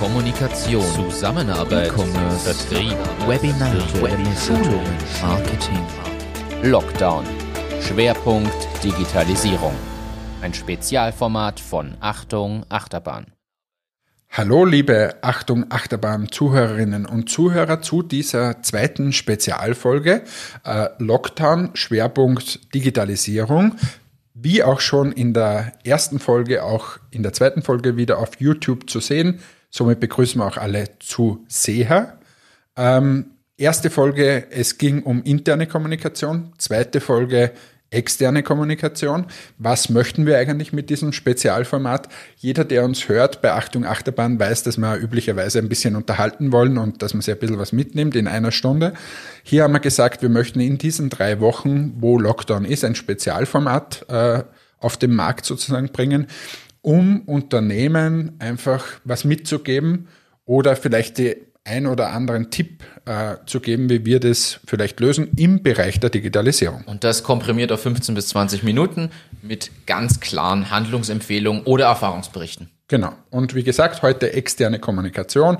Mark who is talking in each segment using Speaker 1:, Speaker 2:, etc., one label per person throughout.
Speaker 1: Kommunikation, Zusammenarbeit, E-Commerce, Vertrieb, Webinare, Schulungen, Marketing. Lockdown. Schwerpunkt Digitalisierung. Ein Spezialformat von Achtung Achterbahn.
Speaker 2: Hallo liebe Achtung Achterbahn Zuhörerinnen und Zuhörer zu dieser zweiten Spezialfolge äh, Lockdown Schwerpunkt Digitalisierung. Wie auch schon in der ersten Folge, auch in der zweiten Folge wieder auf YouTube zu sehen. Somit begrüßen wir auch alle Zuseher. Ähm, erste Folge, es ging um interne Kommunikation. Zweite Folge, externe Kommunikation. Was möchten wir eigentlich mit diesem Spezialformat? Jeder, der uns hört bei Achtung Achterbahn, weiß, dass wir üblicherweise ein bisschen unterhalten wollen und dass man sich ein bisschen was mitnimmt in einer Stunde. Hier haben wir gesagt, wir möchten in diesen drei Wochen, wo Lockdown ist, ein Spezialformat äh, auf den Markt sozusagen bringen, um Unternehmen einfach was mitzugeben oder vielleicht die ein oder anderen Tipp äh, zu geben, wie wir das vielleicht lösen im Bereich der Digitalisierung.
Speaker 1: Und das komprimiert auf 15 bis 20 Minuten mit ganz klaren Handlungsempfehlungen oder Erfahrungsberichten.
Speaker 2: Genau. Und wie gesagt, heute externe Kommunikation.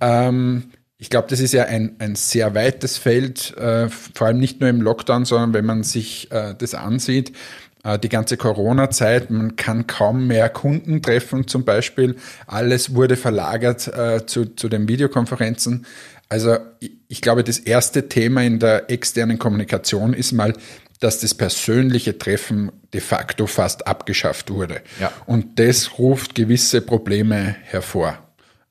Speaker 2: Ähm, ich glaube, das ist ja ein, ein sehr weites Feld, äh, vor allem nicht nur im Lockdown, sondern wenn man sich äh, das ansieht, die ganze Corona-Zeit, man kann kaum mehr Kunden treffen zum Beispiel. Alles wurde verlagert äh, zu, zu den Videokonferenzen. Also ich glaube, das erste Thema in der externen Kommunikation ist mal, dass das persönliche Treffen de facto fast abgeschafft wurde.
Speaker 1: Ja.
Speaker 2: Und das ruft gewisse Probleme hervor,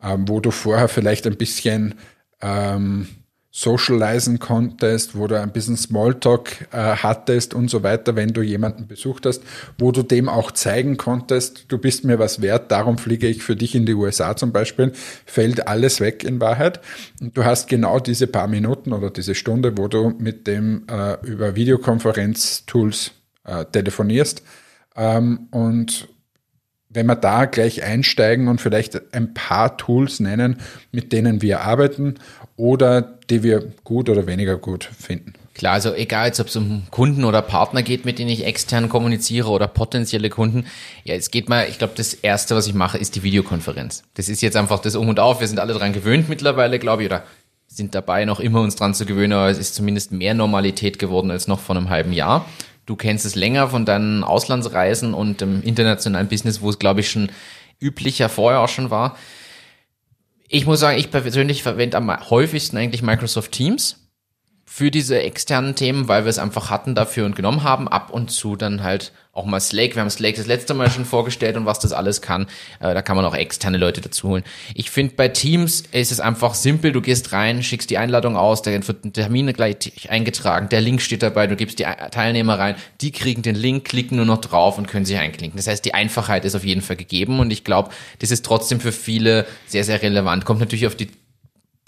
Speaker 2: ähm, wo du vorher vielleicht ein bisschen ähm, socialisen konntest, wo du ein bisschen Smalltalk äh, hattest und so weiter, wenn du jemanden besucht hast, wo du dem auch zeigen konntest, du bist mir was wert, darum fliege ich für dich in die USA zum Beispiel, fällt alles weg in Wahrheit. Und du hast genau diese paar Minuten oder diese Stunde, wo du mit dem äh, über Videokonferenz-Tools äh, telefonierst. Ähm, und wenn wir da gleich einsteigen und vielleicht ein paar Tools nennen, mit denen wir arbeiten oder die wir gut oder weniger gut finden.
Speaker 1: Klar, also egal, ob es um Kunden oder Partner geht, mit denen ich extern kommuniziere oder potenzielle Kunden. Ja, es geht mal, ich glaube, das Erste, was ich mache, ist die Videokonferenz. Das ist jetzt einfach das Um und Auf. Wir sind alle dran gewöhnt mittlerweile, glaube ich, oder sind dabei noch immer uns dran zu gewöhnen, aber es ist zumindest mehr Normalität geworden als noch vor einem halben Jahr. Du kennst es länger von deinen Auslandsreisen und dem internationalen Business, wo es, glaube ich, schon üblicher vorher auch schon war. Ich muss sagen, ich persönlich verwende am häufigsten eigentlich Microsoft Teams für diese externen Themen, weil wir es einfach hatten dafür und genommen haben. Ab und zu dann halt auch mal Slack. Wir haben Slack das letzte Mal schon vorgestellt und was das alles kann. Äh, da kann man auch externe Leute dazu holen. Ich finde, bei Teams ist es einfach simpel. Du gehst rein, schickst die Einladung aus, da wird ein Termin gleich eingetragen, der Link steht dabei, du gibst die Teilnehmer rein, die kriegen den Link, klicken nur noch drauf und können sich einklinken. Das heißt, die Einfachheit ist auf jeden Fall gegeben und ich glaube, das ist trotzdem für viele sehr, sehr relevant. Kommt natürlich auf die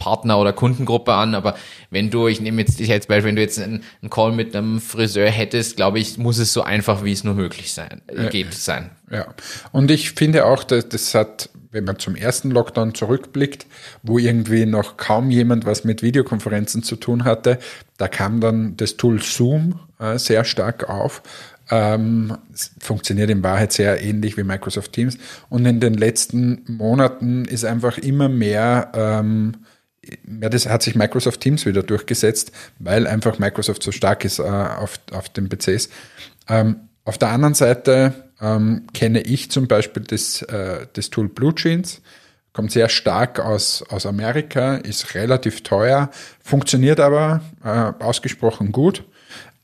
Speaker 1: Partner- oder Kundengruppe an, aber wenn du, ich nehme jetzt dich als Beispiel, wenn du jetzt einen, einen Call mit einem Friseur hättest, glaube ich, muss es so einfach, wie es nur möglich sein, äh, geht sein.
Speaker 2: Ja, und ich finde auch, dass das hat, wenn man zum ersten Lockdown zurückblickt, wo irgendwie noch kaum jemand was mit Videokonferenzen zu tun hatte, da kam dann das Tool Zoom äh, sehr stark auf. Ähm, funktioniert in Wahrheit sehr ähnlich wie Microsoft Teams. Und in den letzten Monaten ist einfach immer mehr ähm, ja, das hat sich Microsoft Teams wieder durchgesetzt, weil einfach Microsoft so stark ist äh, auf, auf den PCs. Ähm, auf der anderen Seite ähm, kenne ich zum Beispiel das, äh, das Tool Blue Jeans, kommt sehr stark aus, aus Amerika, ist relativ teuer, funktioniert aber äh, ausgesprochen gut.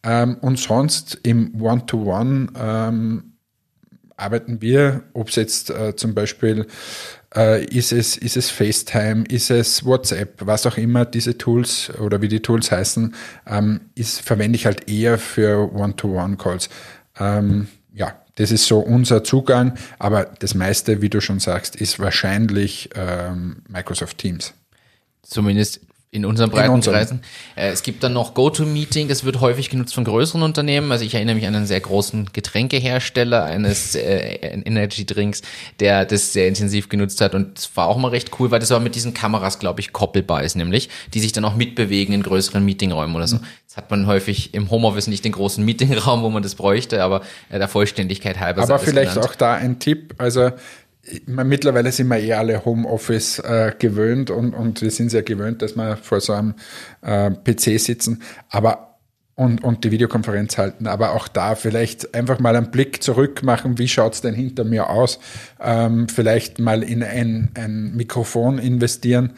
Speaker 2: Ähm, und sonst im One-to-One ähm, arbeiten wir, ob es jetzt äh, zum Beispiel äh, ist, es, ist es FaceTime, ist es WhatsApp, was auch immer diese Tools oder wie die Tools heißen, ähm, ist, verwende ich halt eher für One-to-One-Calls. Ähm, ja, das ist so unser Zugang, aber das meiste, wie du schon sagst, ist wahrscheinlich ähm, Microsoft Teams.
Speaker 1: Zumindest in unseren Breitenreisen. Äh, es gibt dann noch GoToMeeting, das wird häufig genutzt von größeren Unternehmen. Also ich erinnere mich an einen sehr großen Getränkehersteller eines äh, Energy Drinks, der das sehr intensiv genutzt hat und es war auch mal recht cool, weil das aber mit diesen Kameras, glaube ich, koppelbar ist, nämlich, die sich dann auch mitbewegen in größeren Meetingräumen oder so. Mhm. Das hat man häufig im Homeoffice nicht den großen Meetingraum, wo man das bräuchte, aber äh, der Vollständigkeit halber.
Speaker 2: Aber vielleicht genannt. auch da ein Tipp, also mittlerweile sind wir eh alle Homeoffice äh, gewöhnt und, und wir sind sehr gewöhnt, dass wir vor so einem äh, PC sitzen. Aber und, und die Videokonferenz halten. Aber auch da vielleicht einfach mal einen Blick zurück machen, wie schaut's denn hinter mir aus? Ähm, vielleicht mal in ein, ein Mikrofon investieren,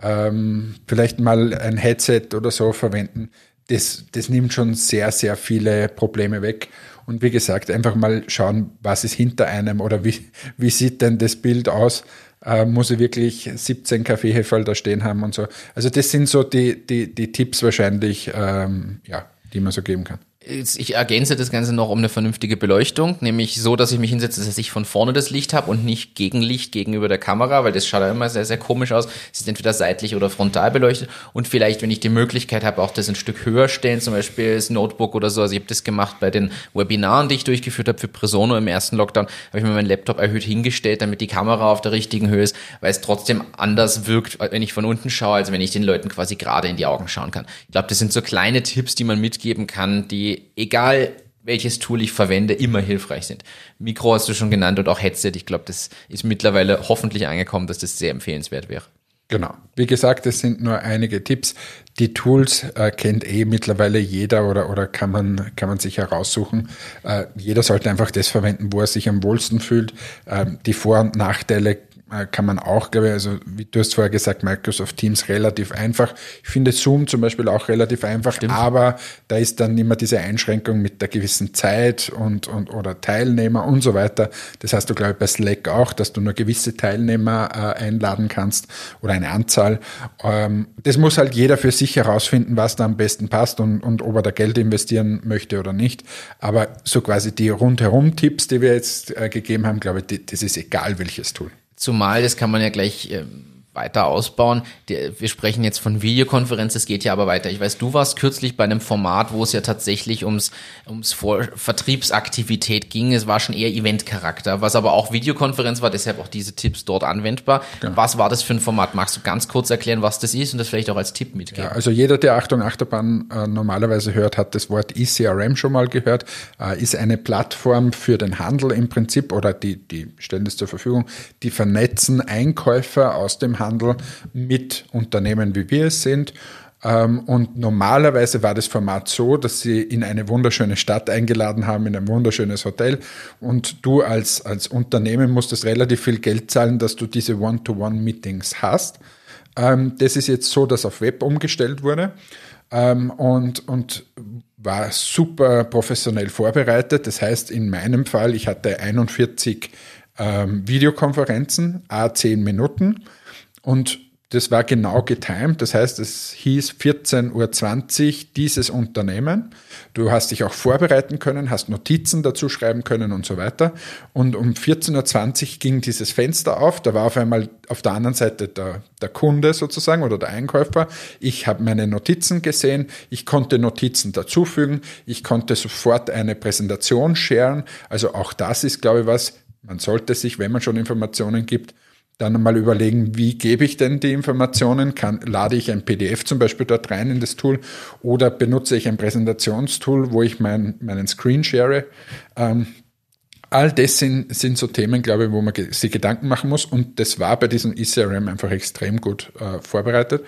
Speaker 2: ähm, vielleicht mal ein Headset oder so verwenden. Das, das nimmt schon sehr, sehr viele Probleme weg. Und wie gesagt, einfach mal schauen, was ist hinter einem oder wie, wie sieht denn das Bild aus? Äh, muss ich wirklich 17 Kaffeeheferl da stehen haben und so. Also das sind so die, die, die Tipps wahrscheinlich, ähm, ja, die man so geben kann
Speaker 1: ich ergänze das Ganze noch um eine vernünftige Beleuchtung, nämlich so, dass ich mich hinsetze, dass ich von vorne das Licht habe und nicht Gegenlicht gegenüber der Kamera, weil das schaut ja immer sehr, sehr komisch aus. Es ist entweder seitlich oder frontal beleuchtet und vielleicht, wenn ich die Möglichkeit habe, auch das ein Stück höher stellen, zum Beispiel das Notebook oder so. Also ich habe das gemacht bei den Webinaren, die ich durchgeführt habe für Presono im ersten Lockdown, habe ich mir meinen Laptop erhöht hingestellt, damit die Kamera auf der richtigen Höhe ist, weil es trotzdem anders wirkt, wenn ich von unten schaue, als wenn ich den Leuten quasi gerade in die Augen schauen kann. Ich glaube, das sind so kleine Tipps, die man mitgeben kann, die egal welches Tool ich verwende, immer hilfreich sind. Mikro hast du schon genannt und auch Headset. Ich glaube, das ist mittlerweile hoffentlich angekommen, dass das sehr empfehlenswert wäre.
Speaker 2: Genau. Wie gesagt, es sind nur einige Tipps. Die Tools äh, kennt eh mittlerweile jeder oder, oder kann, man, kann man sich heraussuchen. Äh, jeder sollte einfach das verwenden, wo er sich am wohlsten fühlt. Äh, die Vor- und Nachteile kann man auch, glaube ich, also wie du hast vorher gesagt, Microsoft Teams relativ einfach. Ich finde Zoom zum Beispiel auch relativ einfach, Stimmt. aber da ist dann immer diese Einschränkung mit der gewissen Zeit und, und oder Teilnehmer und so weiter. Das hast du, glaube ich, bei Slack auch, dass du nur gewisse Teilnehmer äh, einladen kannst oder eine Anzahl. Ähm, das muss halt jeder für sich herausfinden, was da am besten passt und, und ob er da Geld investieren möchte oder nicht. Aber so quasi die rundherum Tipps, die wir jetzt äh, gegeben haben, glaube ich, die, das ist egal welches Tool.
Speaker 1: Zumal, das kann man ja gleich ähm, weiter ausbauen. Wir sprechen jetzt von Videokonferenz, es geht ja aber weiter. Ich weiß, du warst kürzlich bei einem Format, wo es ja tatsächlich ums, ums Vor Vertriebsaktivität ging. Es war schon eher Eventcharakter, was aber auch Videokonferenz war, deshalb auch diese Tipps dort anwendbar. Ja. Was war das für ein Format? Magst du ganz kurz erklären, was das ist und das vielleicht auch als Tipp mitgeben? Ja,
Speaker 2: also jeder, der Achtung Achterbahn äh, normalerweise hört, hat das Wort ECRM schon mal gehört. Äh, ist eine Plattform für den Handel im Prinzip oder die, die stellen das zur Verfügung, die vernetzen Einkäufer aus dem Handel Handel mit Unternehmen, wie wir es sind. Ähm, und normalerweise war das Format so, dass sie in eine wunderschöne Stadt eingeladen haben, in ein wunderschönes Hotel. Und du als, als Unternehmen musstest relativ viel Geld zahlen, dass du diese One-to-One-Meetings hast. Ähm, das ist jetzt so, dass auf Web umgestellt wurde. Ähm, und, und war super professionell vorbereitet. Das heißt, in meinem Fall, ich hatte 41 Videokonferenzen, a 10 Minuten und das war genau getimt. Das heißt, es hieß 14.20 Uhr dieses Unternehmen. Du hast dich auch vorbereiten können, hast Notizen dazu schreiben können und so weiter. Und um 14.20 Uhr ging dieses Fenster auf. Da war auf einmal auf der anderen Seite der, der Kunde sozusagen oder der Einkäufer. Ich habe meine Notizen gesehen. Ich konnte Notizen dazufügen. Ich konnte sofort eine Präsentation sharen. Also auch das ist, glaube ich, was. Man sollte sich, wenn man schon Informationen gibt, dann mal überlegen, wie gebe ich denn die Informationen? Kann, lade ich ein PDF zum Beispiel dort rein in das Tool oder benutze ich ein Präsentationstool, wo ich mein, meinen Screen share? Ähm, all das sind, sind so Themen, glaube ich, wo man sich Gedanken machen muss und das war bei diesem ECRM einfach extrem gut äh, vorbereitet.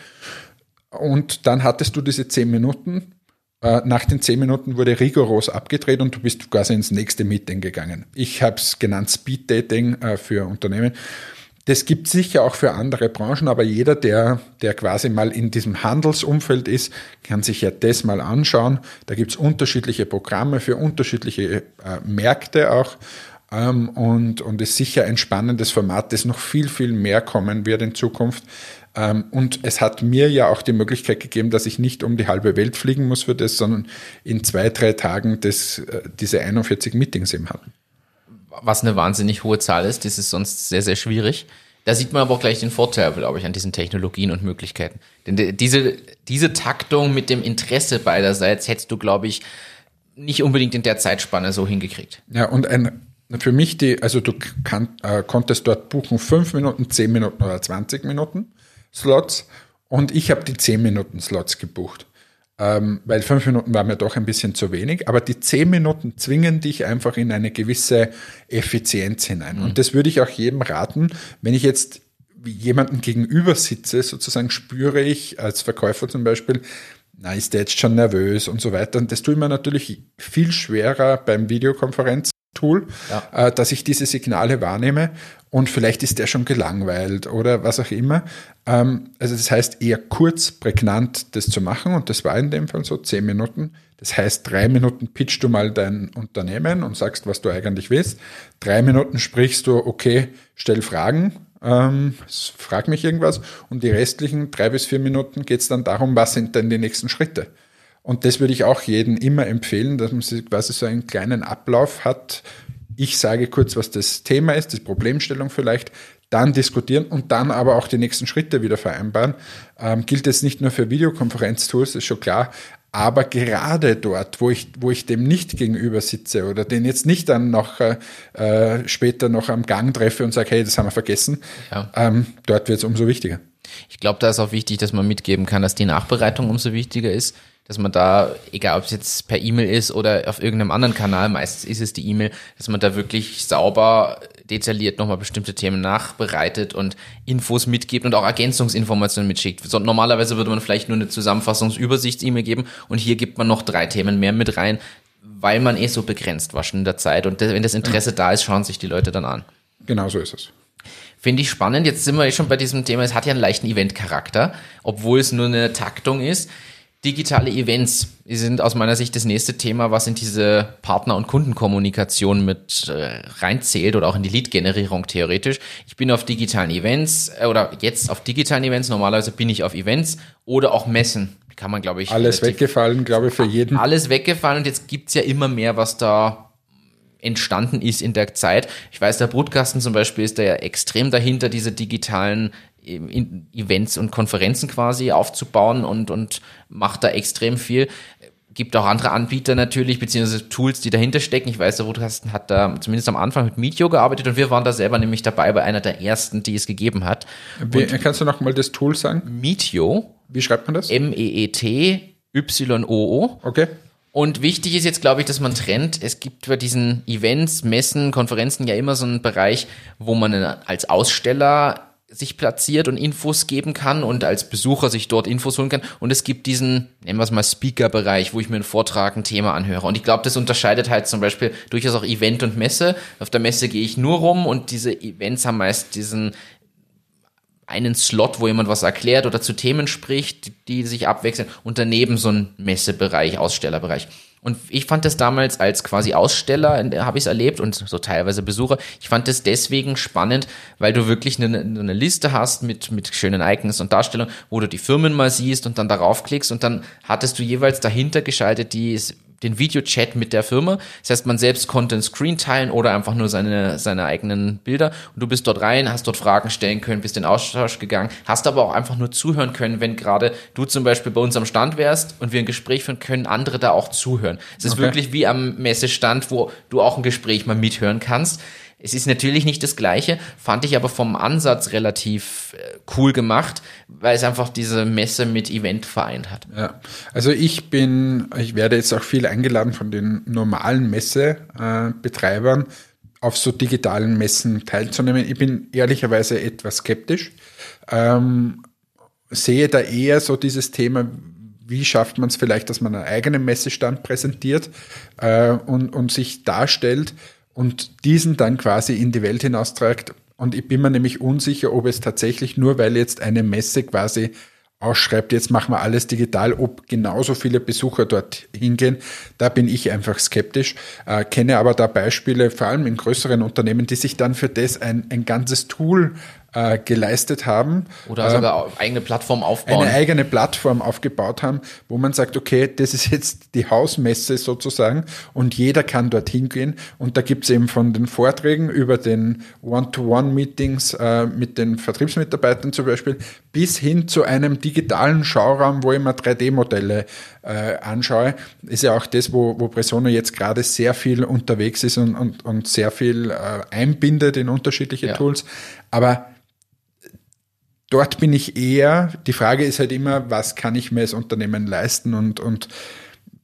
Speaker 2: Und dann hattest du diese zehn Minuten. Äh, nach den zehn Minuten wurde rigoros abgedreht und du bist quasi ins nächste Meeting gegangen. Ich habe es genannt Speed Dating äh, für Unternehmen. Das gibt sicher auch für andere Branchen, aber jeder, der, der quasi mal in diesem Handelsumfeld ist, kann sich ja das mal anschauen. Da gibt es unterschiedliche Programme für unterschiedliche äh, Märkte auch. Ähm, und, und ist sicher ein spannendes Format, das noch viel, viel mehr kommen wird in Zukunft. Ähm, und es hat mir ja auch die Möglichkeit gegeben, dass ich nicht um die halbe Welt fliegen muss für das, sondern in zwei, drei Tagen das, äh, diese 41 Meetings eben hatten
Speaker 1: was eine wahnsinnig hohe Zahl ist. Das ist sonst sehr, sehr schwierig. Da sieht man aber auch gleich den Vorteil, glaube ich, an diesen Technologien und Möglichkeiten. Denn diese, diese Taktung mit dem Interesse beiderseits hättest du, glaube ich, nicht unbedingt in der Zeitspanne so hingekriegt.
Speaker 2: Ja, und ein, für mich die, also du kann, äh, konntest dort buchen fünf Minuten, zehn Minuten oder 20 Minuten Slots und ich habe die zehn Minuten Slots gebucht. Ähm, weil fünf Minuten war mir doch ein bisschen zu wenig, aber die zehn Minuten zwingen dich einfach in eine gewisse Effizienz hinein. Mhm. Und das würde ich auch jedem raten, wenn ich jetzt jemanden gegenüber sitze, sozusagen spüre ich als Verkäufer zum Beispiel, na, ist der jetzt schon nervös und so weiter. Und das tut mir natürlich viel schwerer beim Videokonferenztool, ja. äh, dass ich diese Signale wahrnehme und vielleicht ist der schon gelangweilt oder was auch immer. Ähm, also das heißt eher kurz, prägnant das zu machen und das war in dem Fall so zehn Minuten. Das heißt, drei Minuten pitchst du mal dein Unternehmen und sagst, was du eigentlich willst. Drei Minuten sprichst du, okay, stell Fragen, ähm, frag mich irgendwas und die restlichen drei bis vier Minuten geht es dann darum, was sind denn die nächsten Schritte. Und das würde ich auch jedem immer empfehlen, dass man quasi so einen kleinen Ablauf hat, ich sage kurz, was das Thema ist, die Problemstellung vielleicht, dann diskutieren und dann aber auch die nächsten Schritte wieder vereinbaren. Ähm, gilt es nicht nur für Videokonferenztools, ist schon klar, aber gerade dort, wo ich, wo ich dem nicht gegenüber sitze oder den jetzt nicht dann noch äh später noch am Gang treffe und sage, hey, das haben wir vergessen, ja. ähm, dort wird es umso wichtiger.
Speaker 1: Ich glaube, da ist auch wichtig, dass man mitgeben kann, dass die Nachbereitung umso wichtiger ist dass man da, egal ob es jetzt per E-Mail ist oder auf irgendeinem anderen Kanal, meistens ist es die E-Mail, dass man da wirklich sauber, detailliert nochmal bestimmte Themen nachbereitet und Infos mitgibt und auch Ergänzungsinformationen mitschickt. So, normalerweise würde man vielleicht nur eine Zusammenfassungsübersichts-E-Mail geben und hier gibt man noch drei Themen mehr mit rein, weil man eh so begrenzt war schon in der Zeit. Und wenn das Interesse da ist, schauen sich die Leute dann an.
Speaker 2: Genau so ist es.
Speaker 1: Finde ich spannend. Jetzt sind wir eh schon bei diesem Thema. Es hat ja einen leichten Event-Charakter, obwohl es nur eine Taktung ist. Digitale Events sind aus meiner Sicht das nächste Thema, was in diese Partner- und Kundenkommunikation mit äh, reinzählt oder auch in die Lead-Generierung theoretisch. Ich bin auf digitalen Events äh, oder jetzt auf digitalen Events. Normalerweise bin ich auf Events oder auch Messen. Kann man, glaube ich.
Speaker 2: Alles weggefallen, glaube ich, für jeden.
Speaker 1: Alles weggefallen und jetzt gibt's ja immer mehr, was da entstanden ist in der Zeit. Ich weiß, der Brutkasten zum Beispiel ist da ja extrem dahinter, diese digitalen Events und Konferenzen quasi aufzubauen und, und macht da extrem viel. Gibt auch andere Anbieter natürlich, beziehungsweise Tools, die dahinter stecken. Ich weiß, der Rotkasten hat da zumindest am Anfang mit Meetio gearbeitet und wir waren da selber nämlich dabei bei einer der ersten, die es gegeben hat.
Speaker 2: Wie, kannst du noch mal das Tool sagen?
Speaker 1: Meetio.
Speaker 2: Wie schreibt man das?
Speaker 1: M-E-E-T-Y-O-O.
Speaker 2: Okay.
Speaker 1: Und wichtig ist jetzt, glaube ich, dass man trennt. Es gibt bei diesen Events, Messen, Konferenzen ja immer so einen Bereich, wo man als Aussteller sich platziert und Infos geben kann und als Besucher sich dort Infos holen kann. Und es gibt diesen, nennen wir es mal Speaker-Bereich, wo ich mir einen Vortrag, ein Thema anhöre. Und ich glaube, das unterscheidet halt zum Beispiel durchaus auch Event und Messe. Auf der Messe gehe ich nur rum und diese Events haben meist diesen einen Slot, wo jemand was erklärt oder zu Themen spricht, die sich abwechseln und daneben so ein Messebereich, Ausstellerbereich. Und ich fand das damals als quasi Aussteller, habe ich es erlebt und so teilweise Besucher. Ich fand das deswegen spannend, weil du wirklich eine, eine Liste hast mit, mit schönen Icons und Darstellungen, wo du die Firmen mal siehst und dann darauf klickst und dann hattest du jeweils dahinter geschaltet die den Videochat mit der Firma. Das heißt, man selbst konnte ein Screen teilen oder einfach nur seine, seine eigenen Bilder. Und du bist dort rein, hast dort Fragen stellen können, bist in Austausch gegangen, hast aber auch einfach nur zuhören können, wenn gerade du zum Beispiel bei uns am Stand wärst und wir ein Gespräch führen können, andere da auch zuhören. Es ist okay. wirklich wie am Messestand, wo du auch ein Gespräch mal mithören kannst. Es ist natürlich nicht das Gleiche, fand ich aber vom Ansatz relativ äh, cool gemacht, weil es einfach diese Messe mit Event vereint hat.
Speaker 2: Ja, also ich bin, ich werde jetzt auch viel eingeladen von den normalen Messebetreibern, auf so digitalen Messen teilzunehmen. Ich bin ehrlicherweise etwas skeptisch. Ähm, sehe da eher so dieses Thema, wie schafft man es vielleicht, dass man einen eigenen Messestand präsentiert äh, und, und sich darstellt und diesen dann quasi in die Welt hinausträgt. Und ich bin mir nämlich unsicher, ob es tatsächlich nur, weil jetzt eine Messe quasi ausschreibt, jetzt machen wir alles digital, ob genauso viele Besucher dort hingehen. Da bin ich einfach skeptisch, äh, kenne aber da Beispiele, vor allem in größeren Unternehmen, die sich dann für das ein, ein ganzes Tool äh, geleistet haben.
Speaker 1: Oder sogar äh, eigene Plattform aufbauen.
Speaker 2: Eine eigene Plattform aufgebaut haben, wo man sagt, okay, das ist jetzt die Hausmesse sozusagen und jeder kann dorthin gehen. Und da gibt es eben von den Vorträgen über den One-to-One-Meetings äh, mit den Vertriebsmitarbeitern zum Beispiel bis hin zu einem digitalen Schauraum, wo ich mir 3D-Modelle äh, anschaue. Ist ja auch das, wo, wo Presona jetzt gerade sehr viel unterwegs ist und, und, und sehr viel äh, einbindet in unterschiedliche ja. Tools. Aber dort bin ich eher, die Frage ist halt immer, was kann ich mir als Unternehmen leisten und, und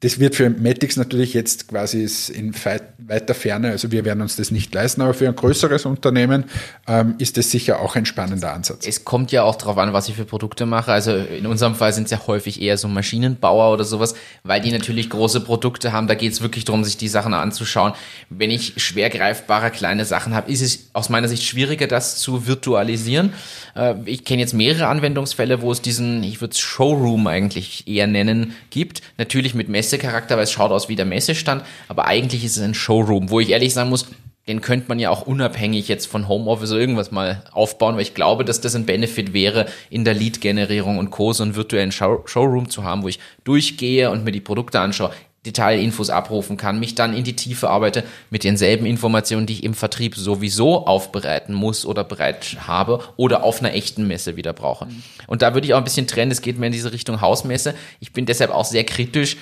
Speaker 2: das wird für Matix natürlich jetzt quasi in weiter Ferne, also wir werden uns das nicht leisten, aber für ein größeres Unternehmen ähm, ist das sicher auch ein spannender Ansatz.
Speaker 1: Es kommt ja auch darauf an, was ich für Produkte mache. Also in unserem Fall sind es ja häufig eher so Maschinenbauer oder sowas, weil die natürlich große Produkte haben. Da geht es wirklich darum, sich die Sachen anzuschauen. Wenn ich schwer greifbare kleine Sachen habe, ist es aus meiner Sicht schwieriger, das zu virtualisieren. Äh, ich kenne jetzt mehrere Anwendungsfälle, wo es diesen, ich würde es Showroom eigentlich eher nennen, gibt. Natürlich mit Messungen Messecharakter, weil es schaut aus wie der Messestand, aber eigentlich ist es ein Showroom, wo ich ehrlich sagen muss, den könnte man ja auch unabhängig jetzt von Homeoffice oder irgendwas mal aufbauen, weil ich glaube, dass das ein Benefit wäre, in der Lead-Generierung und Co. so einen virtuellen Show Showroom zu haben, wo ich durchgehe und mir die Produkte anschaue. Detailinfos abrufen kann, mich dann in die Tiefe arbeite mit denselben Informationen, die ich im Vertrieb sowieso aufbereiten muss oder bereit habe oder auf einer echten Messe wieder brauche. Mhm. Und da würde ich auch ein bisschen trennen, es geht mir in diese Richtung Hausmesse. Ich bin deshalb auch sehr kritisch.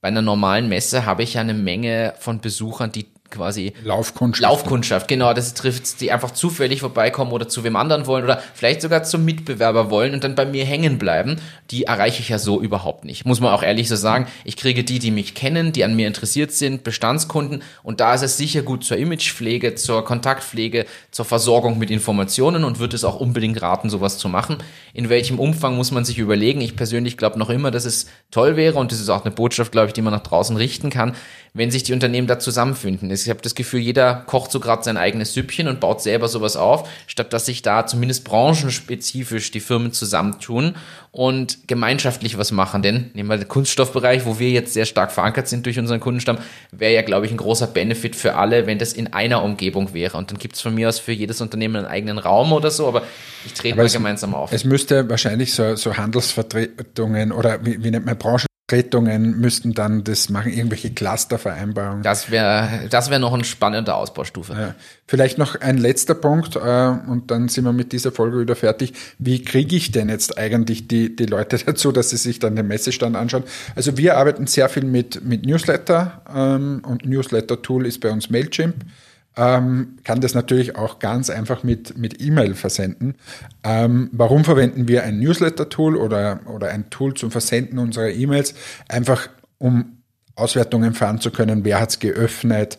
Speaker 1: Bei einer normalen Messe habe ich ja eine Menge von Besuchern, die quasi
Speaker 2: Laufkundschaft.
Speaker 1: Laufkundschaft, genau, das trifft, die einfach zufällig vorbeikommen oder zu wem anderen wollen oder vielleicht sogar zum Mitbewerber wollen und dann bei mir hängen bleiben. Die erreiche ich ja so überhaupt nicht. Muss man auch ehrlich so sagen. Ich kriege die, die mich kennen, die an mir interessiert sind, Bestandskunden und da ist es sicher gut zur Imagepflege, zur Kontaktpflege, zur Versorgung mit Informationen und würde es auch unbedingt raten, sowas zu machen. In welchem Umfang muss man sich überlegen? Ich persönlich glaube noch immer, dass es toll wäre und das ist auch eine Botschaft, glaube ich, die man nach draußen richten kann, wenn sich die Unternehmen da zusammenfinden. Ich habe das Gefühl, jeder kocht so gerade sein eigenes Süppchen und baut selber sowas auf, statt dass sich da zumindest branchenspezifisch die Firmen zusammentun und gemeinschaftlich was machen. Denn nehmen wir den Kunststoffbereich, wo wir jetzt sehr stark verankert sind durch unseren Kundenstamm, wäre ja, glaube ich, ein großer Benefit für alle, wenn das in einer Umgebung wäre. Und dann gibt es von mir aus für jedes Unternehmen einen eigenen Raum oder so, aber ich trete mal gemeinsam auf.
Speaker 2: Es müsste wahrscheinlich so, so Handelsvertretungen oder wie, wie nennt man Branchen Vertretungen müssten dann das machen, irgendwelche Clustervereinbarungen.
Speaker 1: Das wäre das wäre noch eine spannende Ausbaustufe. Ja.
Speaker 2: Vielleicht noch ein letzter Punkt äh, und dann sind wir mit dieser Folge wieder fertig. Wie kriege ich denn jetzt eigentlich die, die Leute dazu, dass sie sich dann den Messestand anschauen? Also wir arbeiten sehr viel mit, mit Newsletter ähm, und Newsletter-Tool ist bei uns Mailchimp ähm, kann das natürlich auch ganz einfach mit, mit E-Mail versenden. Ähm, warum verwenden wir ein Newsletter-Tool oder, oder ein Tool zum Versenden unserer E-Mails? Einfach um Auswertungen fahren zu können, wer hat es geöffnet,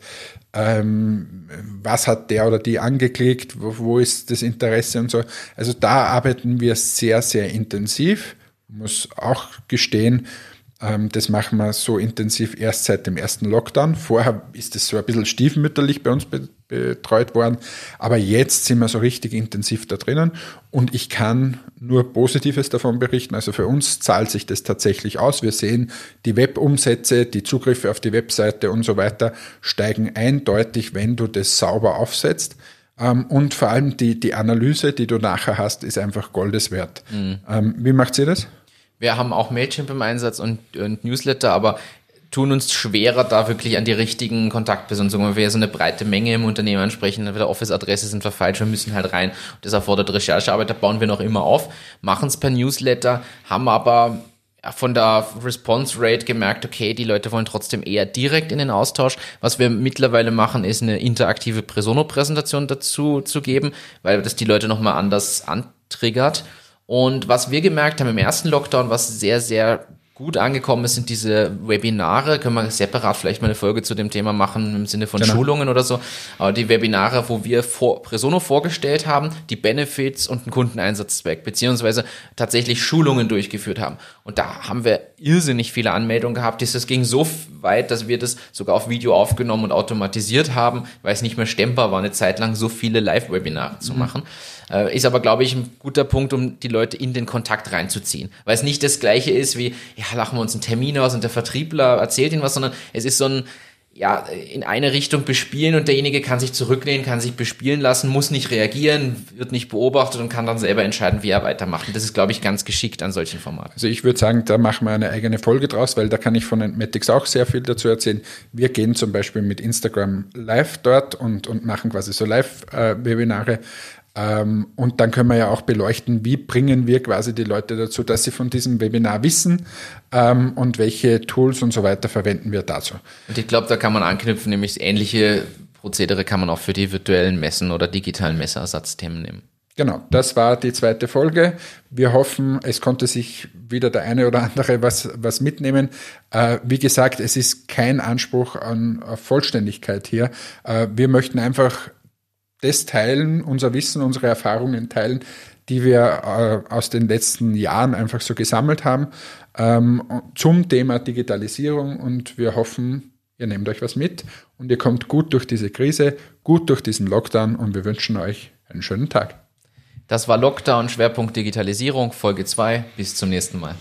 Speaker 2: ähm, was hat der oder die angeklickt, wo, wo ist das Interesse und so. Also da arbeiten wir sehr, sehr intensiv. Muss auch gestehen, das machen wir so intensiv erst seit dem ersten Lockdown. Vorher ist es so ein bisschen stiefmütterlich bei uns betreut worden, aber jetzt sind wir so richtig intensiv da drinnen und ich kann nur Positives davon berichten. Also für uns zahlt sich das tatsächlich aus. Wir sehen, die Webumsätze, die Zugriffe auf die Webseite und so weiter steigen eindeutig, wenn du das sauber aufsetzt. Ähm, und vor allem die, die Analyse, die du nachher hast, ist einfach goldeswert. Mhm. Ähm, wie macht sie das?
Speaker 1: Wir haben auch Mailchimp im Einsatz und, und Newsletter, aber tun uns schwerer, da wirklich an die richtigen Kontaktpersonen zu kommen. Wenn wir so eine breite Menge im Unternehmen ansprechen, dann wieder Office-Adresse sind wir falsch, wir müssen halt rein. Das erfordert Recherchearbeit, da bauen wir noch immer auf, machen es per Newsletter, haben aber von der Response Rate gemerkt, okay, die Leute wollen trotzdem eher direkt in den Austausch. Was wir mittlerweile machen, ist eine interaktive Presono-Präsentation dazu zu geben, weil das die Leute nochmal anders antriggert. Und was wir gemerkt haben im ersten Lockdown, was sehr, sehr gut angekommen ist, sind diese Webinare. Können wir separat vielleicht mal eine Folge zu dem Thema machen im Sinne von genau. Schulungen oder so. Aber die Webinare, wo wir vor, Presono vorgestellt haben, die Benefits und den Kundeneinsatzzweck, beziehungsweise tatsächlich Schulungen durchgeführt haben. Und da haben wir irrsinnig viele Anmeldungen gehabt. Das ging so weit, dass wir das sogar auf Video aufgenommen und automatisiert haben, weil es nicht mehr stemmbar war, eine Zeit lang so viele Live-Webinare zu mhm. machen. Äh, ist aber, glaube ich, ein guter Punkt, um die Leute in den Kontakt reinzuziehen. Weil es nicht das Gleiche ist wie, ja, lachen wir uns einen Termin aus und der Vertriebler erzählt ihnen was, sondern es ist so ein, ja, in eine Richtung bespielen und derjenige kann sich zurücklehnen, kann sich bespielen lassen, muss nicht reagieren, wird nicht beobachtet und kann dann selber entscheiden, wie er weitermacht. Und das ist, glaube ich, ganz geschickt an solchen Formaten.
Speaker 2: Also ich würde sagen, da machen wir eine eigene Folge draus, weil da kann ich von Entmatics auch sehr viel dazu erzählen. Wir gehen zum Beispiel mit Instagram live dort und, und machen quasi so Live-Webinare. Ähm, und dann können wir ja auch beleuchten, wie bringen wir quasi die Leute dazu, dass sie von diesem Webinar wissen ähm, und welche Tools und so weiter verwenden wir dazu.
Speaker 1: Und ich glaube, da kann man anknüpfen, nämlich ähnliche Prozedere kann man auch für die virtuellen Messen oder digitalen Messerersatzthemen nehmen.
Speaker 2: Genau, das war die zweite Folge. Wir hoffen, es konnte sich wieder der eine oder andere was, was mitnehmen. Äh, wie gesagt, es ist kein Anspruch an Vollständigkeit hier. Äh, wir möchten einfach das teilen, unser Wissen, unsere Erfahrungen teilen, die wir äh, aus den letzten Jahren einfach so gesammelt haben ähm, zum Thema Digitalisierung. Und wir hoffen, ihr nehmt euch was mit und ihr kommt gut durch diese Krise, gut durch diesen Lockdown und wir wünschen euch einen schönen Tag.
Speaker 1: Das war Lockdown Schwerpunkt Digitalisierung, Folge 2. Bis zum nächsten Mal.